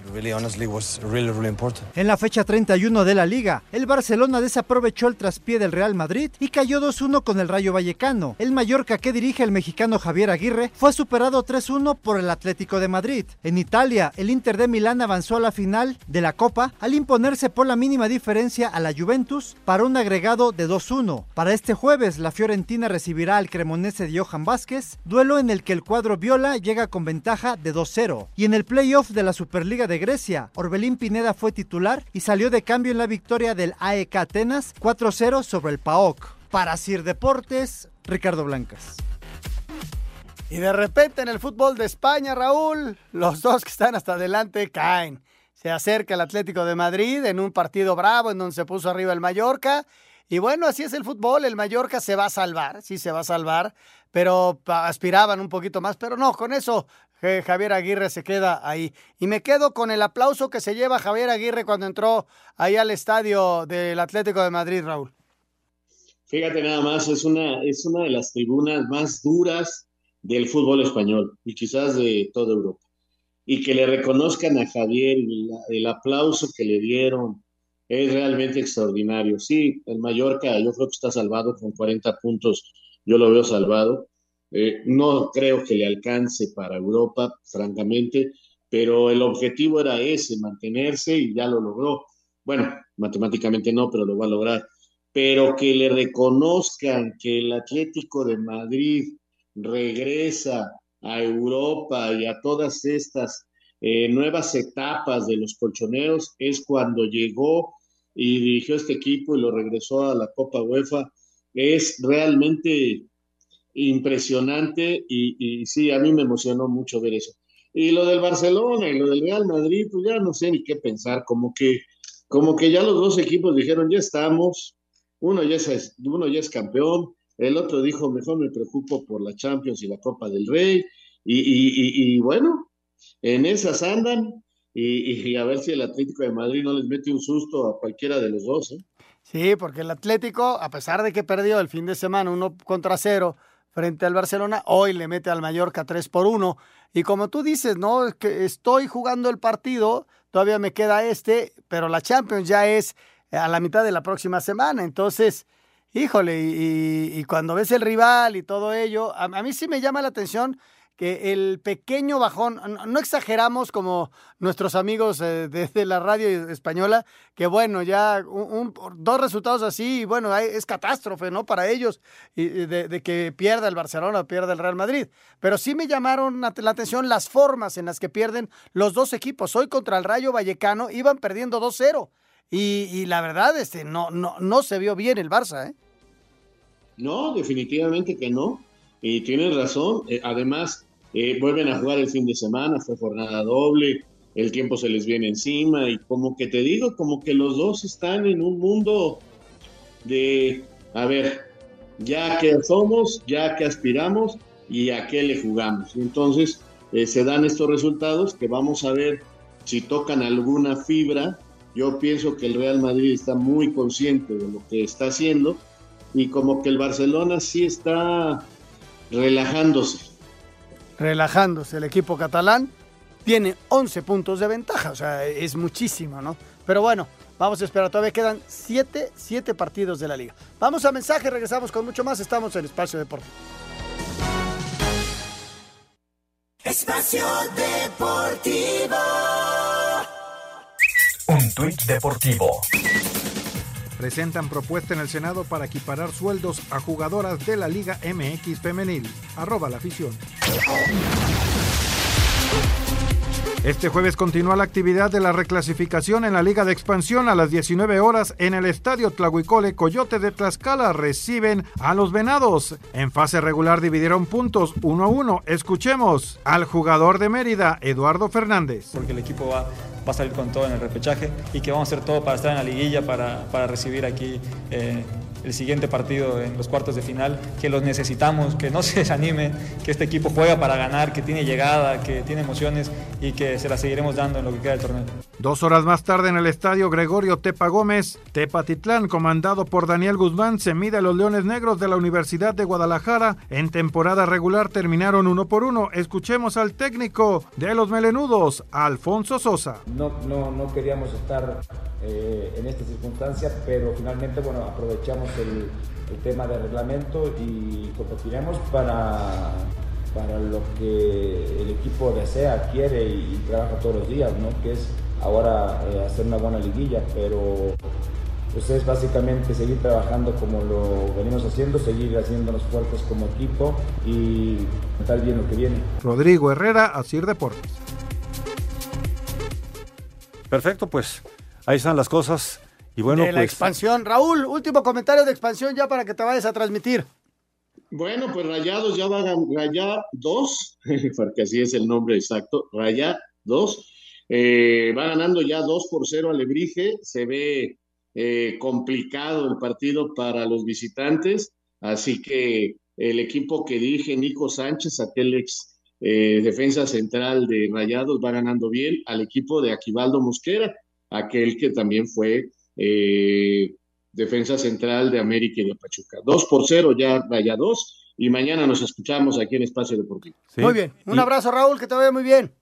En la fecha 31 de la liga, el Barcelona desaprovechó el traspié del Real Madrid y cayó 2-1 con el Rayo Vallecano. El Mallorca que dirige el mexicano Javier Aguirre fue superado 3-1 por el Atlético de Madrid. En Italia, el Inter de Milán avanzó a la final de la Copa al imponerse por la mínima diferencia a la Juventus para un agregado de 2-1. Para este jueves, la Fiorentina recibirá al Cremonese de Johan Vázquez, duelo en el que el cuadro viola llega con ventaja de 2-0. Y en el playoff de la Superliga de Grecia, Orbelín Pineda fue titular y salió de cambio en la victoria del AEK Atenas 4-0 sobre el PAOK. Para Sir Deportes, Ricardo Blancas. Y de repente en el fútbol de España, Raúl, los dos que están hasta adelante caen. Se acerca el Atlético de Madrid en un partido bravo en donde se puso arriba el Mallorca y bueno, así es el fútbol. El Mallorca se va a salvar, sí se va a salvar, pero aspiraban un poquito más. Pero no, con eso Javier Aguirre se queda ahí. Y me quedo con el aplauso que se lleva Javier Aguirre cuando entró ahí al estadio del Atlético de Madrid, Raúl. Fíjate nada más, es una, es una de las tribunas más duras del fútbol español y quizás de toda Europa. Y que le reconozcan a Javier el, el aplauso que le dieron, es realmente extraordinario. Sí, el Mallorca yo creo que está salvado con 40 puntos, yo lo veo salvado. Eh, no creo que le alcance para Europa, francamente, pero el objetivo era ese, mantenerse y ya lo logró. Bueno, matemáticamente no, pero lo va a lograr. Pero que le reconozcan que el Atlético de Madrid regresa a Europa y a todas estas eh, nuevas etapas de los colchoneros es cuando llegó y dirigió este equipo y lo regresó a la Copa UEFA. Es realmente impresionante y, sí, a mí me emocionó mucho ver eso. Y lo del Barcelona y lo del Real Madrid, pues ya no sé ni qué pensar, como que, como que ya los dos equipos dijeron, ya estamos, uno ya es, uno ya es campeón, el otro dijo, mejor me preocupo por la Champions y la Copa del Rey, y, y bueno, en esas andan, y, a ver si el Atlético de Madrid no les mete un susto a cualquiera de los dos. ¿eh? Sí, porque el Atlético, a pesar de que perdió el fin de semana uno contra cero frente al Barcelona, hoy le mete al Mallorca 3 por 1. Y como tú dices, ¿no? Es que estoy jugando el partido, todavía me queda este, pero la Champions ya es a la mitad de la próxima semana. Entonces, híjole, y, cuando ves el rival y todo ello, a mí sí me llama la atención el pequeño bajón, no exageramos como nuestros amigos eh, de, la radio española, que bueno, ya un, dos resultados así, y bueno, es catástrofe, ¿no? Para ellos, de, que pierda el Barcelona pierda el Real Madrid. Pero sí me llamaron la atención las formas en las que pierden los dos equipos. Hoy contra el Rayo Vallecano iban perdiendo 2-0. Y, y, la verdad, este, no, no, no se vio bien el Barça, ¿eh? No, definitivamente que no. Y tienes razón. Eh, además, eh, vuelven a jugar el fin de semana, fue jornada doble. el tiempo se les viene encima y como que te digo, como que los dos están en un mundo de, a ver, ya que somos, ya que aspiramos y a qué le jugamos. Entonces eh, se dan estos resultados que vamos a ver si tocan alguna fibra. Yo pienso que el Real Madrid está muy consciente de lo que está haciendo y como que el Barcelona sí está relajándose. Relajándose el equipo catalán tiene 11 puntos de ventaja, o sea, es muchísimo, ¿no? Pero bueno, vamos a esperar, todavía quedan 7, 7 partidos de la liga. Vamos a mensaje, regresamos con mucho más, estamos en Espacio Deportivo. Espacio Deportivo. Un tuit deportivo. Presentan propuesta en el Senado para equiparar sueldos a jugadoras de la Liga MX femenil. Arroba la afición. Este jueves continúa la actividad de la reclasificación en la Liga de Expansión a las 19 horas en el Estadio Tlahuicole Coyote de Tlaxcala. Reciben a los Venados. En fase regular dividieron puntos 1 a 1. Escuchemos al jugador de Mérida, Eduardo Fernández. Porque el equipo va, va a salir con todo en el repechaje y que vamos a hacer todo para estar en la liguilla, para, para recibir aquí eh, el siguiente partido en los cuartos de final, que los necesitamos, que no se desanime, que este equipo juega para ganar, que tiene llegada, que tiene emociones y que se la seguiremos dando en lo que queda del torneo. Dos horas más tarde en el estadio Gregorio Tepa Gómez, Tepatitlán, comandado por Daniel Guzmán, se mide a los Leones Negros de la Universidad de Guadalajara. En temporada regular terminaron uno por uno. Escuchemos al técnico de los Melenudos, Alfonso Sosa. No, no, no queríamos estar eh, en esta circunstancia, pero finalmente bueno, aprovechamos el, el tema del reglamento y competiremos para, para lo que el equipo desea, quiere y, y trabaja todos los días, ¿no? que es ahora eh, hacer una buena liguilla, pero pues es básicamente seguir trabajando como lo venimos haciendo, seguir haciéndonos fuertes como equipo y tal bien lo que viene. Rodrigo Herrera, Asir Deportes. Perfecto, pues ahí están las cosas. Y bueno, de la pues expansión. Raúl, último comentario de expansión ya para que te vayas a transmitir. Bueno, pues Rayados ya va a Rayá 2, porque así es el nombre exacto, Rayá 2. Eh, va ganando ya 2 por 0 a Lebrige. Se ve eh, complicado el partido para los visitantes, así que el equipo que dirige Nico Sánchez, aquel ex eh, defensa central de Rayados, va ganando bien al equipo de Aquivaldo Mosquera, aquel que también fue eh, defensa central de América y de Pachuca. 2 por 0 ya Rayados, y mañana nos escuchamos aquí en Espacio Deportivo. Muy bien. Un abrazo, Raúl, que te vaya muy bien.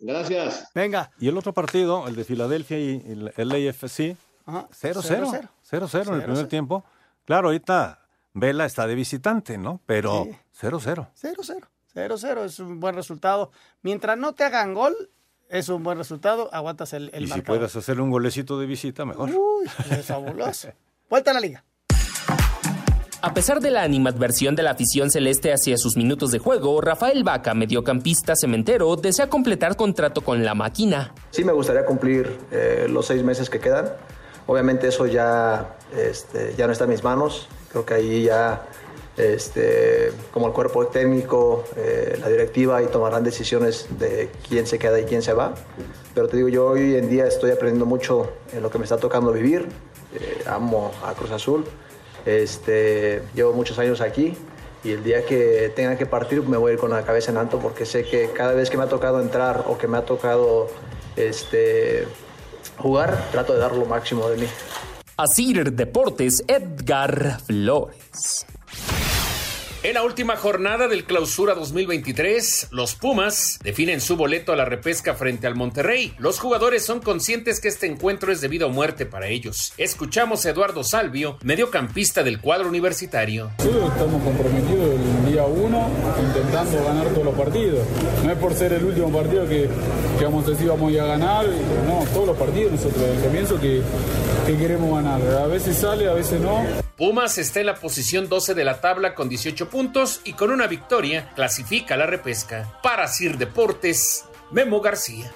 Gracias. Venga. Y el otro partido, el de Filadelfia y el LAFC, Ajá. 0-0. 0-0 en el primer 0-0. tiempo. Claro, ahorita Vela está de visitante, ¿no? Pero Sí. 0-0. 0-0. 0-0 es un buen resultado. Mientras no te hagan gol, es un buen resultado. Aguantas el, el Y si puedes hacer un golecito de visita, mejor. Uy, es fabuloso. Vuelta a la liga. A pesar de la animadversión de la afición celeste hacia sus minutos de juego, Rafael Vaca, mediocampista cementero, desea completar contrato con la máquina. Sí me gustaría cumplir eh, los seis meses que quedan. Obviamente eso ya, este, ya no está en mis manos. Creo que ahí ya, este, como el cuerpo técnico, eh, la directiva, y tomarán decisiones de quién se queda y quién se va. Pero te digo, yo hoy en día estoy aprendiendo mucho en lo que me está tocando vivir. Eh, amo a Cruz Azul. Este, llevo muchos años aquí y el día que tenga que partir me voy a ir con la cabeza en alto porque sé que cada vez que me ha tocado entrar o que me ha tocado este, jugar, trato de dar lo máximo de mí. Asir Deportes, Edgar Flores. En la última jornada del Clausura 2023, los Pumas definen su boleto a la repesca frente al Monterrey. Los jugadores son conscientes que este encuentro es de vida o muerte para ellos. Escuchamos a Eduardo Salvio, mediocampista del cuadro universitario. Sí, estamos comprometidos día uno intentando ganar todos los partidos. No es por ser el último partido que, que vamos a decir vamos a ganar. No, todos los partidos nosotros desde el comienzo que, que queremos ganar. A veces sale, a veces no. Pumas está en la posición 12 de la tabla con 18 puntos y con una victoria clasifica la repesca. Para Sir Deportes, Memo García.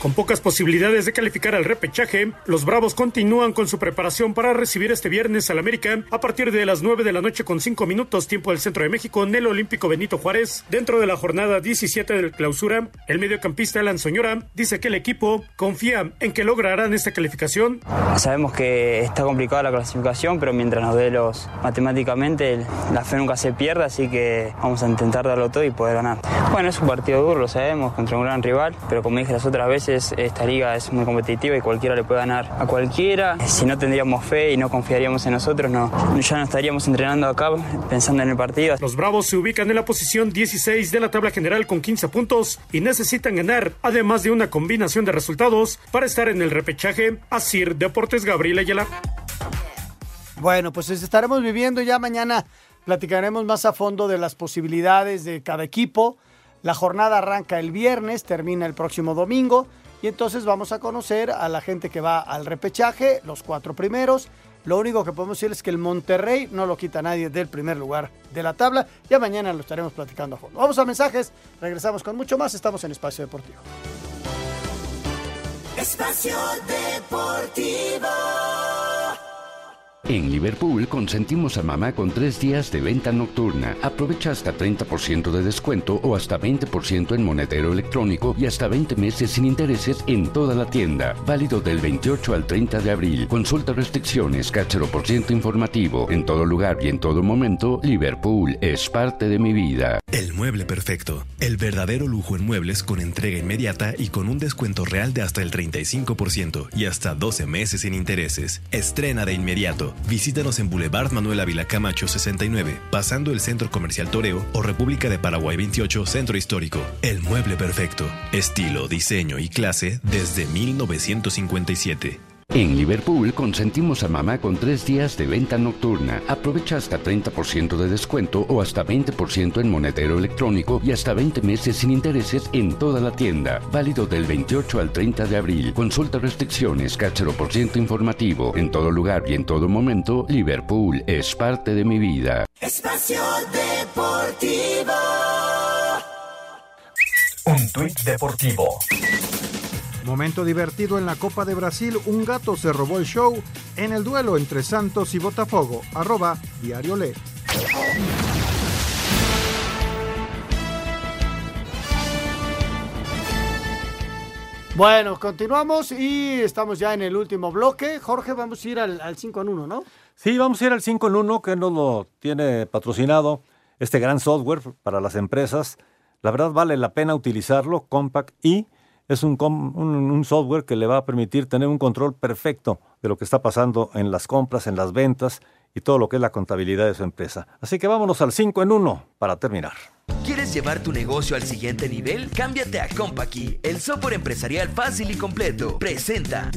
Con pocas posibilidades de calificar al repechaje, los Bravos continúan con su preparación para recibir este viernes al América a partir de las 9 de la noche con 5 minutos tiempo del centro de México en el Olímpico Benito Juárez. Dentro de la jornada 17 del clausura, el mediocampista Alan Soñora dice que el equipo confía en que lograrán esta calificación. Sabemos que está complicada la clasificación, pero mientras nos dé los matemáticamente la fe nunca se pierde, así que vamos a intentar darlo todo y poder ganar. Bueno, es un partido duro, lo sabemos, contra un gran rival, pero como dije las otras veces, esta liga es muy competitiva y cualquiera le puede ganar a cualquiera. Si no tendríamos fe y no confiaríamos en nosotros, no, ya no estaríamos entrenando acá pensando en el partido. Los Bravos se ubican en la posición 16 de la tabla general con 15 puntos y necesitan ganar, además de una combinación de resultados, para estar en el repechaje. Asir Deportes Gabriel Ayala. Bueno, pues estaremos viviendo ya mañana. Platicaremos más a fondo de las posibilidades de cada equipo. La jornada arranca el viernes, termina el próximo domingo. Y entonces vamos a conocer a la gente que va al repechaje, los cuatro primeros. Lo único que podemos decir es que el Monterrey no lo quita nadie del primer lugar de la tabla. Ya mañana lo estaremos platicando a fondo. Vamos a mensajes, regresamos con mucho más. Estamos en Espacio Deportivo. Espacio Deportivo. En Liverpool consentimos a mamá con tres días de venta nocturna. Aprovecha hasta 30% de descuento o hasta 20% en monedero electrónico y hasta 20 meses sin intereses en toda la tienda. Válido del 28 al 30 de abril. Consulta restricciones, cachero por ciento informativo. En todo lugar y en todo momento, Liverpool es parte de mi vida. El mueble perfecto. El verdadero lujo en muebles con entrega inmediata y con un descuento real de hasta el 35% y hasta 12 meses sin intereses. Estrena de inmediato. Visítanos en Boulevard Manuel Ávila Camacho 69, pasando el Centro Comercial Toreo o República de Paraguay 28, Centro Histórico. El mueble perfecto. Estilo, diseño y clase desde 1957. En Liverpool consentimos a mamá con tres días de venta nocturna. Aprovecha hasta 30% de descuento o hasta 20% en monedero electrónico y hasta 20 meses sin intereses en toda la tienda. Válido del 28 al 30 de abril. Consulta restricciones, cachero por ciento informativo. En todo lugar y en todo momento, Liverpool es parte de mi vida. Espacio Deportivo. Un tuit deportivo. Momento divertido en la Copa de Brasil, un gato se robó el show en el duelo entre Santos y Botafogo. Arroba Diario Le. Bueno, continuamos y estamos ya en el último bloque. Jorge, vamos a ir al, al 5 en 1, ¿no? Sí, vamos a ir al 5 en 1 que nos lo tiene patrocinado este gran software para las empresas. La verdad vale la pena utilizarlo, Compact y es un, un- software que le va a permitir tener un control perfecto de lo que está pasando en las compras, en las ventas y todo lo que es la contabilidad de su empresa. Así que vámonos al 5 en 1 para terminar. ¿Quieres llevar tu negocio al siguiente nivel? Cámbiate a Compaqui, el software empresarial fácil y completo. Presenta.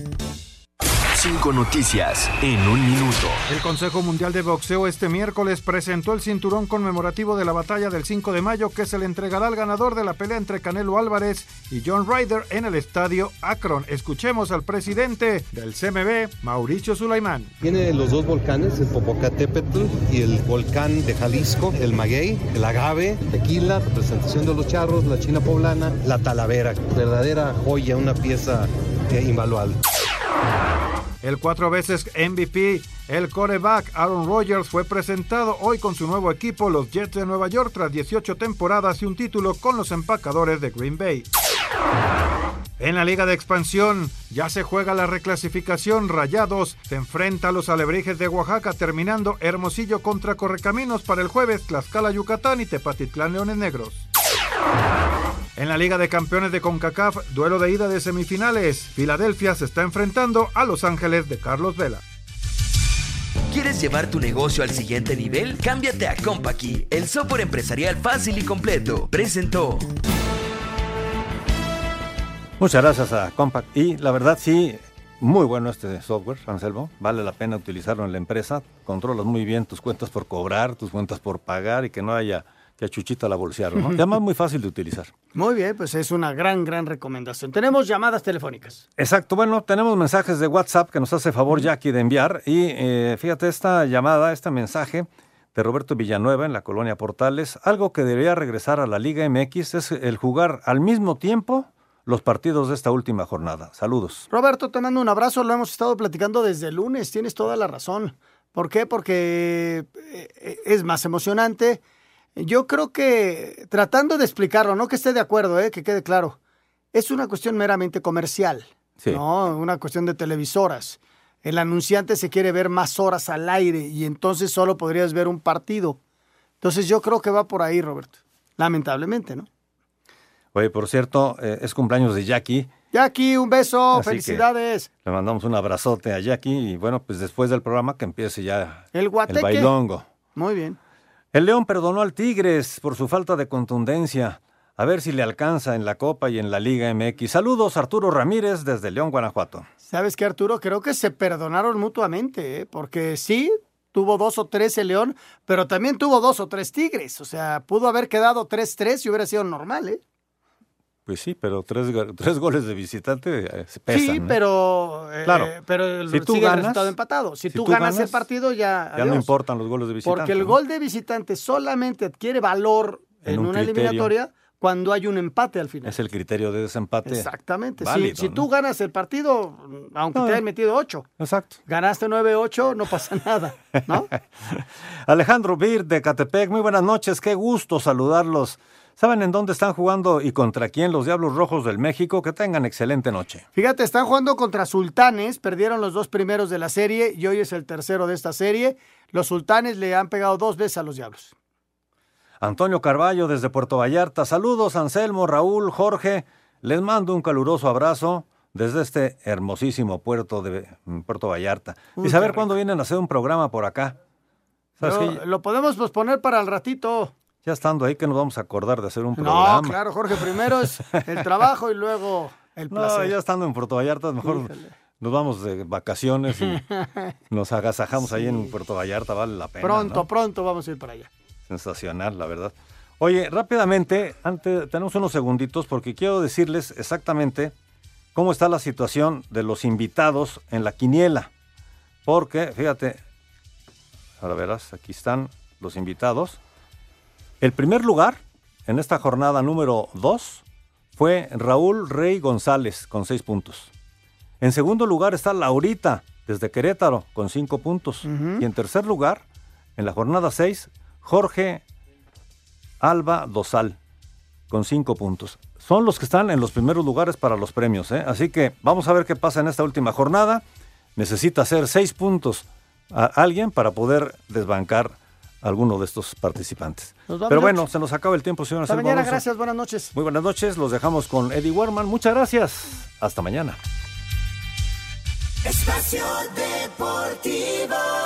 Cinco noticias en un minuto. El Consejo Mundial de Boxeo este miércoles presentó el cinturón conmemorativo de la batalla del 5 de mayo que se le entregará al ganador de la pelea entre Canelo Álvarez y John Ryder en el estadio Akron. Escuchemos al presidente del CMB, Mauricio Sulaimán. Tiene los dos volcanes, el Popocatépetl y el volcán de Jalisco, el Maguey, el Agave, Tequila, representación de los charros, la China poblana, la Talavera, verdadera joya, una pieza invaluable. El cuatro veces MVP, el coreback Aaron Rodgers fue presentado hoy con su nuevo equipo, los Jets de Nueva York, tras 18 temporadas y un título con los empacadores de Green Bay. En la Liga de Expansión ya se juega la reclasificación. Rayados se enfrenta a los Alebrijes de Oaxaca, terminando Hermosillo contra Correcaminos para el jueves, Tlaxcala, Yucatán y Tepatitlán, Leones Negros. En la Liga de Campeones de CONCACAF, duelo de ida de semifinales, Filadelfia se está enfrentando a Los Ángeles de Carlos Vela. ¿Quieres llevar tu negocio al siguiente nivel? Cámbiate a Compaqui, el software empresarial fácil y completo. Presentó. Muchas gracias a Compact. Y la verdad sí, muy bueno este software, Anselmo. Vale la pena utilizarlo en la empresa. Controlas muy bien tus cuentas por cobrar, tus cuentas por pagar y que no haya que a Chuchita la bolsear, ¿no? Y además muy fácil de utilizar. Muy bien, pues es una gran, gran recomendación. Tenemos llamadas telefónicas. Exacto, bueno, tenemos mensajes de WhatsApp que nos hace favor Jackie de enviar. Y eh, fíjate, esta llamada, este mensaje de Roberto Villanueva en la colonia Portales, algo que debería regresar a la Liga MX es el jugar al mismo tiempo los partidos de esta última jornada. Saludos. Roberto, te mando un abrazo. Lo hemos estado platicando desde el lunes. Tienes toda la razón. ¿Por qué? Porque eh, es más emocionante. Yo creo que tratando de explicarlo, no que esté de acuerdo, eh, que quede claro, es una cuestión meramente comercial, ¿no? Una cuestión de televisoras. El anunciante se quiere ver más horas al aire y entonces solo podrías ver un partido. Entonces yo creo que va por ahí, Roberto. Lamentablemente, ¿no? Oye, por cierto, eh, es cumpleaños de Jackie. Jackie, un beso, felicidades. Le mandamos un abrazote a Jackie y bueno, pues después del programa que empiece ya el, guateque. el bailongo. Muy bien. El León perdonó al Tigres por su falta de contundencia. A ver si le alcanza en la Copa y en la Liga MX. Saludos, Arturo Ramírez, desde León, Guanajuato. ¿Sabes qué, Arturo? Creo que se perdonaron mutuamente, ¿eh? porque sí, tuvo dos o tres el León, pero también tuvo dos o tres Tigres. O sea, pudo haber quedado 3-3 y hubiera sido normal, ¿eh? Pues sí, pero tres, tres goles de visitante eh, pesan. Sí, pero, eh, claro. pero si tú sigue ganas, el resultado empatado. Si, si tú, tú ganas, el partido, ya. Ya no importan los goles de visitante. Porque el ¿no? gol de visitante solamente adquiere valor en, En un una criterio. eliminatoria cuando hay un empate al final. Es el criterio de desempate. Exactamente. Si- válido, si ¿no? tú ganas el partido, aunque No. te hayan metido ocho, Exacto. ganaste 9-8, no pasa nada, ¿no? Alejandro Bir de Catepec, muy buenas noches, qué gusto saludarlos. ¿Saben en dónde están jugando y contra quién los Diablos Rojos del México? Que tengan excelente noche. Fíjate, están jugando contra Sultanes, perdieron los dos primeros de la serie y hoy es el tercero de esta serie. Los Sultanes le han pegado dos veces a los Diablos. Antonio Carballo desde Puerto Vallarta, saludos Anselmo, Raúl, Jorge, les mando un caluroso abrazo desde este hermosísimo puerto de mm, Puerto Vallarta. Uy, y saber cuándo vienen a hacer un programa por acá. Lo podemos posponer para el ratito. Ya estando ahí que nos vamos a acordar de hacer un No, programa. claro, Jorge, primero es el trabajo y luego el No, placer. ya estando en Puerto Vallarta, mejor Híjole. nos vamos de vacaciones y nos agasajamos ahí en Puerto Vallarta, vale la pena. Pronto, ¿no? pronto vamos a ir para allá. Sensacional, la verdad. Oye, rápidamente, antes, tenemos unos segunditos porque quiero decirles exactamente cómo está la situación de los invitados en la quiniela. Porque, fíjate, ahora verás, aquí están los invitados. El primer lugar en esta jornada número 2 fue Raúl Rey González con 6 puntos. En segundo lugar está Laurita desde Querétaro con 5 puntos. Y en tercer lugar, en la jornada 6, Jorge Alba Dosal con 5 puntos. Son los que están en los primeros lugares para los premios. ¿eh? Así que vamos a ver qué pasa en esta última jornada. Necesita hacer 6 puntos a alguien para poder desbancar alguno de estos participantes. Pero bueno, se nos acaba el tiempo, señor Hasta mañana, gracias, buenas noches. Muy buenas noches, los dejamos con Eddie Werman. Muchas gracias. Hasta mañana. Espacio Deportivo.